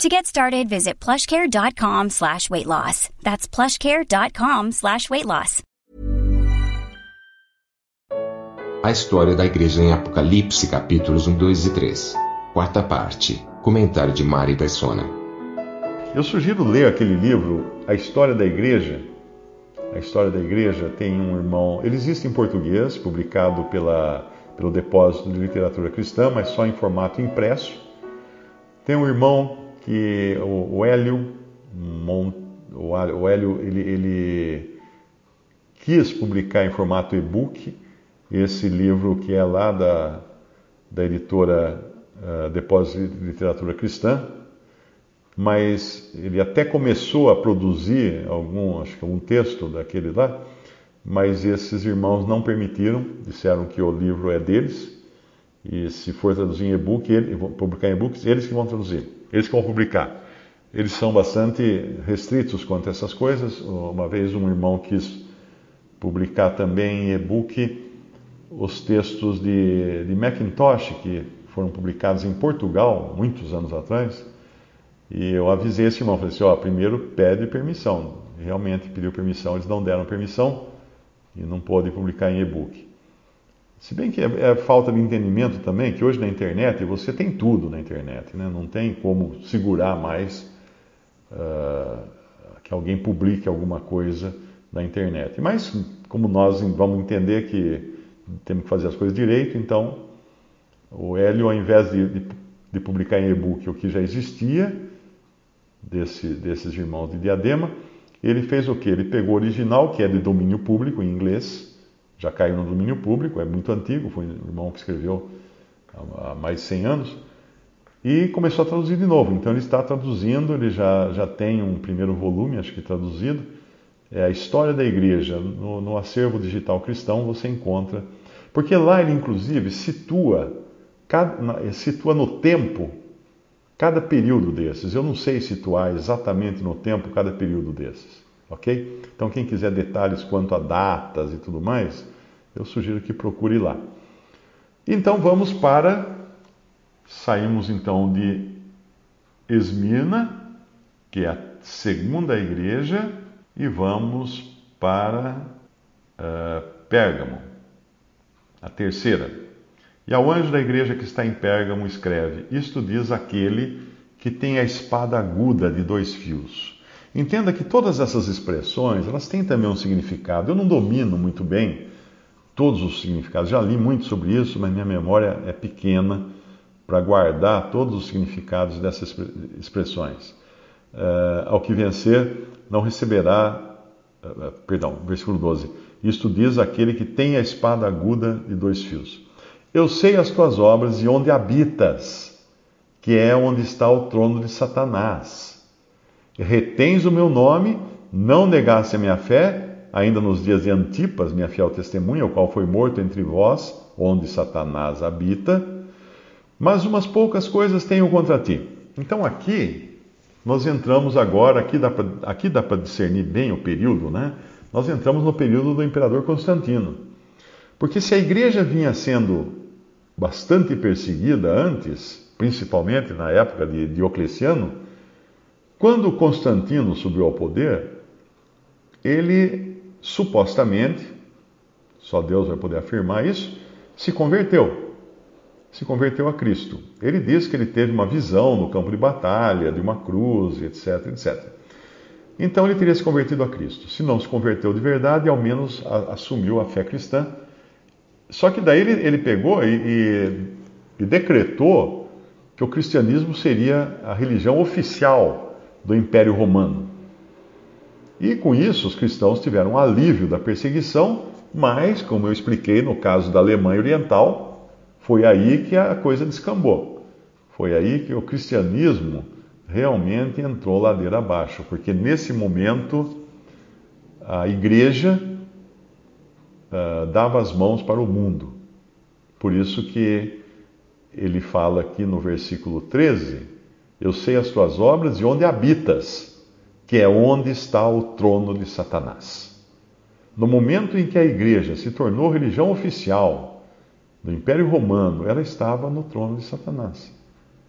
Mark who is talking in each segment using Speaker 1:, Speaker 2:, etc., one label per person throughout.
Speaker 1: To get started, visit plushcare.com slash weight loss. That's plushcare.com slash weight loss.
Speaker 2: A história da igreja em Apocalipse, capítulos 1, 2 e 3. Quarta parte. Comentário de Mari Persona.
Speaker 3: Eu sugiro ler aquele livro, A História da Igreja. A História da Igreja tem um irmão, ele existe em português, publicado pela, pelo Depósito de Literatura Cristã, mas só em formato impresso. Tem um irmão que o, o Hélio, o Hélio ele, ele quis publicar em formato e-book esse livro que é lá da, da editora uh, Depósito de Literatura Cristã, mas ele até começou a produzir algum, acho que algum texto daquele lá, mas esses irmãos não permitiram, disseram que o livro é deles, e se for traduzir em e-book, ele, publicar em e-books, eles que vão traduzir, eles que vão publicar. Eles são bastante restritos quanto a essas coisas. Uma vez um irmão quis publicar também em e-book os textos de, de Macintosh, que foram publicados em Portugal, muitos anos atrás. E eu avisei esse irmão, falei assim, ó, primeiro pede permissão. Realmente pediu permissão, eles não deram permissão e não pôde publicar em e-book. Se bem que é, é, falta de entendimento também, que hoje na internet você tem tudo na internet, né? não tem como segurar mais uh, que alguém publique alguma coisa na internet. Mas como nós vamos entender que temos que fazer as coisas direito, então o Hélio, ao invés de, de, de publicar em e-book o que já existia desse, desses irmãos de Diadema, ele fez o que? Ele pegou o original, que é de domínio público em inglês, já caiu no domínio público, é muito antigo, foi um irmão que escreveu há mais de 100 anos, e começou a traduzir de novo. Então ele está traduzindo, ele já, já tem um primeiro volume, acho que traduzido, é a História da Igreja. No, no acervo digital cristão você encontra, porque lá ele inclusive situa, cada, situa no tempo cada período desses. Eu não sei situar exatamente no tempo cada período desses, ok? Então quem quiser detalhes quanto a datas e tudo mais, eu sugiro que procure lá. Então vamos para. Saímos então de Esmirna, que é a segunda igreja, e vamos para uh, Pérgamo, a terceira. E ao anjo da igreja que está em Pérgamo escreve: Isto diz aquele que tem a espada aguda de dois fios. Entenda que todas essas expressões, elas têm também um significado. Eu não domino muito bem todos os significados. Já li muito sobre isso, mas minha memória é pequena para guardar todos os significados dessas expressões. Uh, ao que vencer, não receberá. Uh, perdão, versículo 12. Isto diz aquele que tem a espada aguda de dois fios. Eu sei as tuas obras e onde habitas, que é onde está o trono de Satanás. Retens o meu nome, não negaste a minha fé ainda nos dias de Antipas, minha fiel testemunha, o qual foi morto entre vós, onde Satanás habita, mas umas poucas coisas tenho contra ti. Então aqui, nós entramos agora, aqui dá para discernir bem o período, né? Nós entramos no período do imperador Constantino. Porque se a igreja vinha sendo bastante perseguida antes, principalmente na época de Diocleciano, quando Constantino subiu ao poder, ele supostamente, só Deus vai poder afirmar isso, se converteu. Se converteu a Cristo. Ele diz que ele teve uma visão no campo de batalha, de uma cruz, etc, etc. Então ele teria se convertido a Cristo. Se não se converteu de verdade, ao menos assumiu a fé cristã. Só que daí ele, ele pegou e, e, e decretou que o cristianismo seria a religião oficial do Império Romano. E com isso, os cristãos tiveram um alívio da perseguição, mas, como eu expliquei no caso da Alemanha Oriental, foi aí que a coisa descambou. Foi aí que o cristianismo realmente entrou ladeira abaixo, porque nesse momento a igreja uh, dava as mãos para o mundo. Por isso que ele fala aqui no versículo 13: Eu sei as tuas obras e onde habitas, que é onde está o trono de Satanás. No momento em que a igreja se tornou religião oficial do Império Romano, ela estava no trono de Satanás.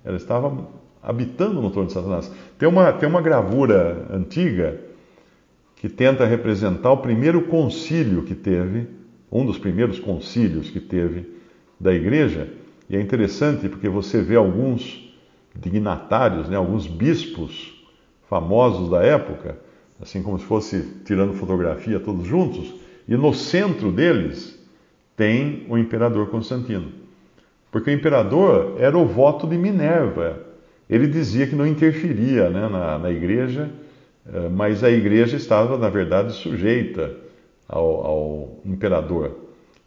Speaker 3: Ela estava habitando no trono de Satanás. Tem uma, tem uma gravura antiga que tenta representar o primeiro concílio que teve, um dos primeiros concílios que teve da igreja. E é interessante porque você vê alguns dignatários, né, alguns bispos famosos da época, assim como se fosse tirando fotografia todos juntos, e no centro deles tem o imperador Constantino. Porque o imperador era o voto de Minerva. Ele dizia que não interferia né, na, na igreja, eh, mas a igreja estava, na verdade, sujeita ao, ao imperador.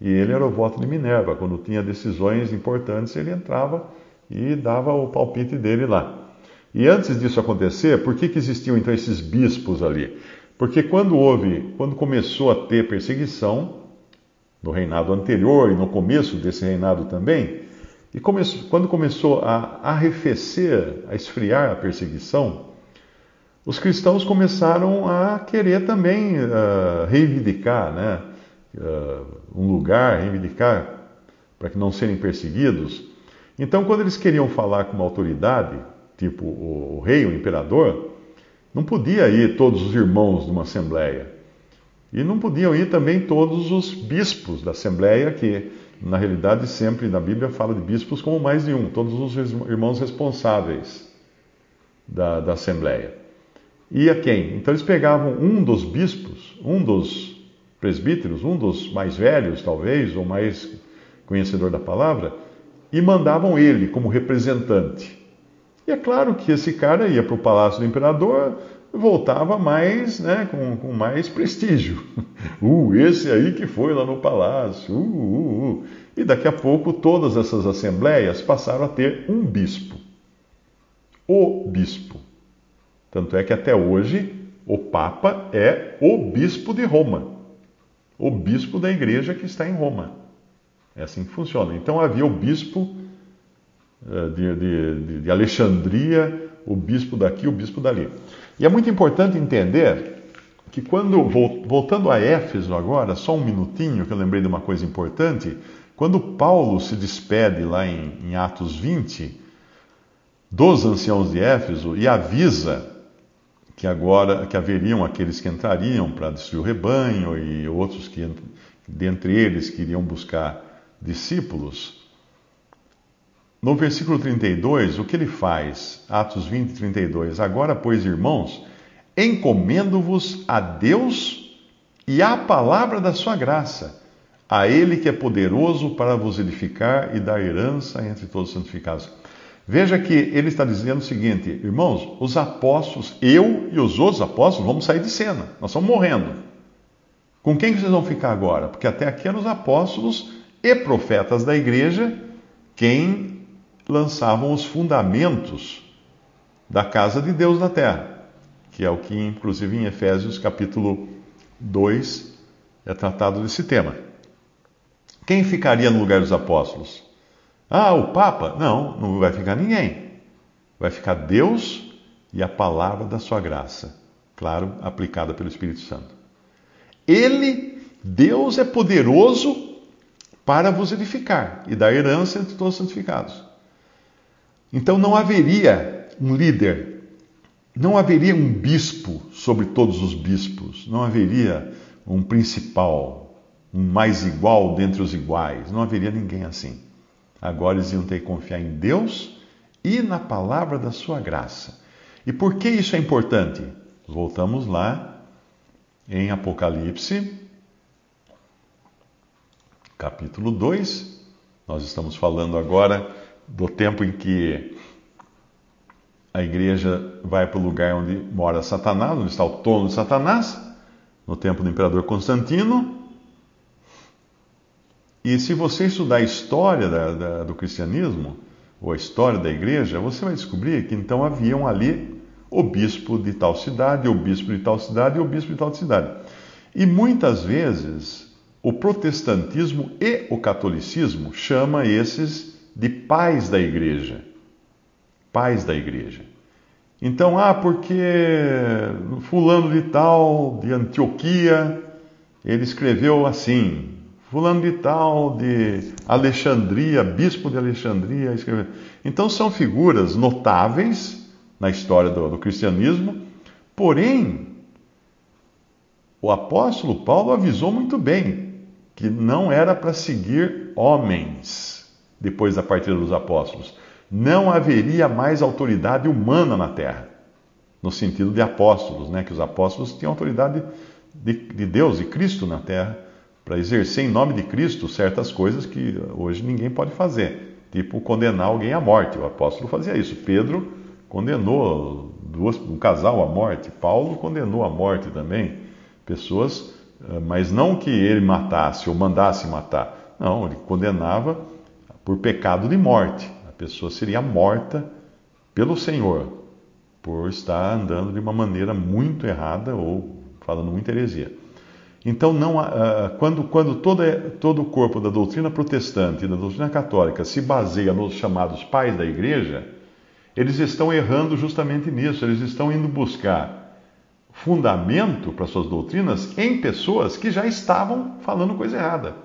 Speaker 3: E ele era o voto de Minerva. Quando tinha decisões importantes, ele entrava e dava o palpite dele lá. E antes disso acontecer, por que, que existiam então esses bispos ali? Porque quando houve, quando começou a ter perseguição, no reinado anterior e no começo desse reinado também, e começou, quando começou a arrefecer, a esfriar a perseguição, os cristãos começaram a querer também uh, reivindicar né, uh, um lugar, reivindicar para que não serem perseguidos. Então, quando eles queriam falar com uma autoridade, tipo o, rei, o imperador, não podia ir todos os irmãos de uma assembleia. E não podiam ir também todos os bispos da assembleia, que na realidade sempre na Bíblia fala de bispos como mais de um, todos os irmãos responsáveis da, da assembleia. E a quem? Então eles pegavam um dos bispos, um dos presbíteros, um dos mais velhos talvez, ou mais conhecedor da palavra, e mandavam ele como representante. E é claro que esse cara ia para o palácio do imperador, voltava mais, né, com, com mais prestígio. Uh, esse aí que foi lá no palácio. Uh, uh, uh. E daqui a pouco todas essas assembleias passaram a ter um bispo. O bispo. Tanto é que até hoje o Papa é o bispo de Roma. O bispo da igreja que está em Roma. É assim que funciona. Então havia o bispo eh, de, de, de Alexandria, o bispo daqui, o bispo dali. E é muito importante entender que quando, voltando a Éfeso agora, só um minutinho, que eu lembrei de uma coisa importante, quando Paulo se despede lá em, em Atos 20, dos anciãos de Éfeso e avisa que agora que haveriam aqueles que entrariam para destruir o rebanho e outros que dentre eles queriam buscar discípulos. No versículo 32, o que ele faz? Atos 20, 32. Agora, pois, irmãos, encomendo-vos a Deus e à palavra da sua graça, a Ele que é poderoso para vos edificar e dar herança entre todos os santificados. Veja que ele está dizendo o seguinte, irmãos, os apóstolos, eu e os outros apóstolos vamos sair de cena, nós estamos morrendo. Com quem vocês vão ficar agora? Porque até aqui eram os apóstolos e profetas da igreja quem lançavam os fundamentos da casa de Deus na terra, que é o que, inclusive, em Efésios capítulo 2 é tratado desse tema. Quem ficaria no lugar dos apóstolos? Ah, o Papa? Não, não vai ficar ninguém. Vai ficar Deus e a palavra da sua graça, claro, aplicada pelo Espírito Santo. Ele, Deus, é poderoso para vos edificar e dar herança entre todos os santificados. Então não haveria um líder, não haveria um bispo sobre todos os bispos, não haveria um principal, um mais igual dentre os iguais, não haveria ninguém assim. Agora eles iam ter que confiar em Deus e na palavra da sua graça. E por que isso é importante? Voltamos lá em Apocalipse, capítulo 2. Nós estamos falando agora do tempo em que a igreja vai para o lugar onde mora Satanás, onde está o trono de Satanás, no tempo do imperador Constantino. E se você estudar a história da, da, do cristianismo, ou a história da igreja, você vai descobrir que então haviam ali o bispo de tal cidade, o bispo de tal cidade e o bispo de tal cidade. E muitas vezes O protestantismo e o catolicismo chama esses de pais da igreja. Pais da igreja. Então, ah, porque fulano de tal, de Antioquia, ele escreveu assim. Fulano de tal, de Alexandria, bispo de Alexandria, escreveu. Então, são figuras notáveis na história do, do cristianismo, porém, o apóstolo Paulo avisou muito bem que não era para seguir homens depois da partida dos apóstolos não haveria mais autoridade humana na terra, no sentido de apóstolos, né? que os apóstolos tinham autoridade de, de Deus, de Cristo na terra, para exercer em nome de Cristo certas coisas que hoje ninguém pode fazer, tipo condenar alguém à morte. O apóstolo fazia isso. Pedro condenou duas, um casal à morte, Paulo condenou à morte também pessoas, mas não que ele matasse ou mandasse matar, não, ele condenava por pecado de morte pessoa seria morta pelo Senhor por estar andando de uma maneira muito errada ou falando muita heresia. Então, não, quando, quando todo, todo o corpo da doutrina protestante e da doutrina católica se baseia nos chamados pais da igreja, eles estão errando justamente nisso. Eles estão indo buscar fundamento para suas doutrinas em pessoas que já estavam falando coisa errada.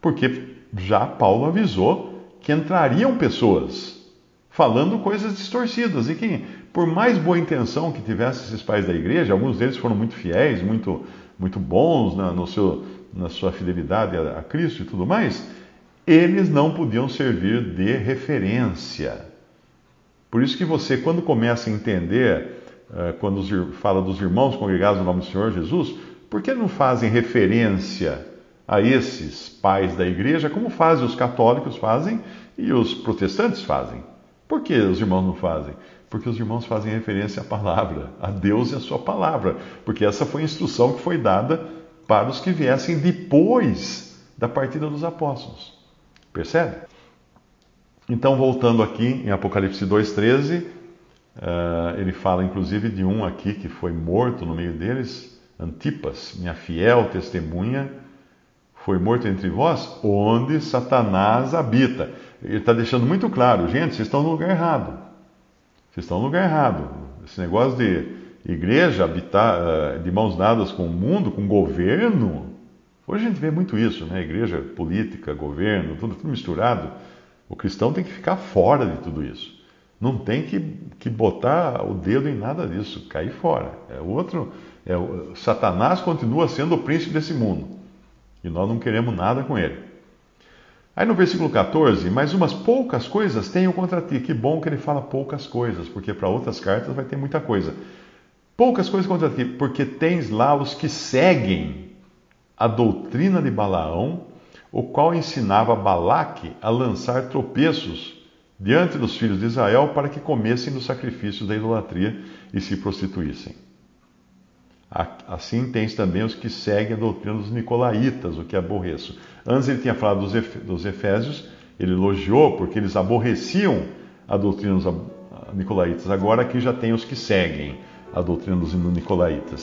Speaker 3: Porque já Paulo avisou que entrariam pessoas falando coisas distorcidas e que, por mais boa intenção que tivessem esses pais da igreja, alguns deles foram muito fiéis, muito, muito bons na, no seu, na sua fidelidade a, a Cristo e tudo mais, eles não podiam servir de referência. Por isso que você, quando começa a entender, quando os, fala dos irmãos congregados no nome do Senhor Jesus, por que não fazem referência a esses pais da igreja, como fazem os católicos fazem e os protestantes fazem. Por que os irmãos não fazem? Porque os irmãos fazem referência à palavra, a Deus e a sua palavra, porque essa foi a instrução que foi dada para os que viessem depois da partida dos apóstolos. Percebe? Então, voltando aqui em Apocalipse 2,13, uh, ele fala inclusive de um aqui que foi morto no meio deles, Antipas, minha fiel testemunha foi morto entre vós, onde Satanás habita. Ele está deixando muito claro, gente, vocês estão no lugar errado. Vocês estão no lugar errado. Esse negócio de igreja habitar eh, de mãos dadas com o mundo, com o governo. Hoje a gente vê muito isso, né? Igreja, política, governo, tudo, tudo misturado. O cristão tem que ficar fora de tudo isso. Não tem que, que botar o dedo em nada disso, cair fora. É outro, é, Satanás continua sendo o príncipe desse mundo. E nós não queremos nada com ele. Aí no versículo 14, mas umas poucas coisas tenho contra ti. Que bom que ele fala poucas coisas, porque para outras cartas vai ter muita coisa. Poucas coisas contra ti, porque tens lá os que seguem a doutrina de Balaão, o qual ensinava Balaque a lançar tropeços diante dos filhos de Israel para que comessem dos sacrifícios da idolatria e se prostituíssem. Assim tens também os que seguem a doutrina dos nicolaítas, o que aborreço. Antes ele tinha falado dos Efésios, ele elogiou porque eles aborreciam a doutrina dos nicolaítas. Agora aqui já tem os que seguem a doutrina dos nicolaítas.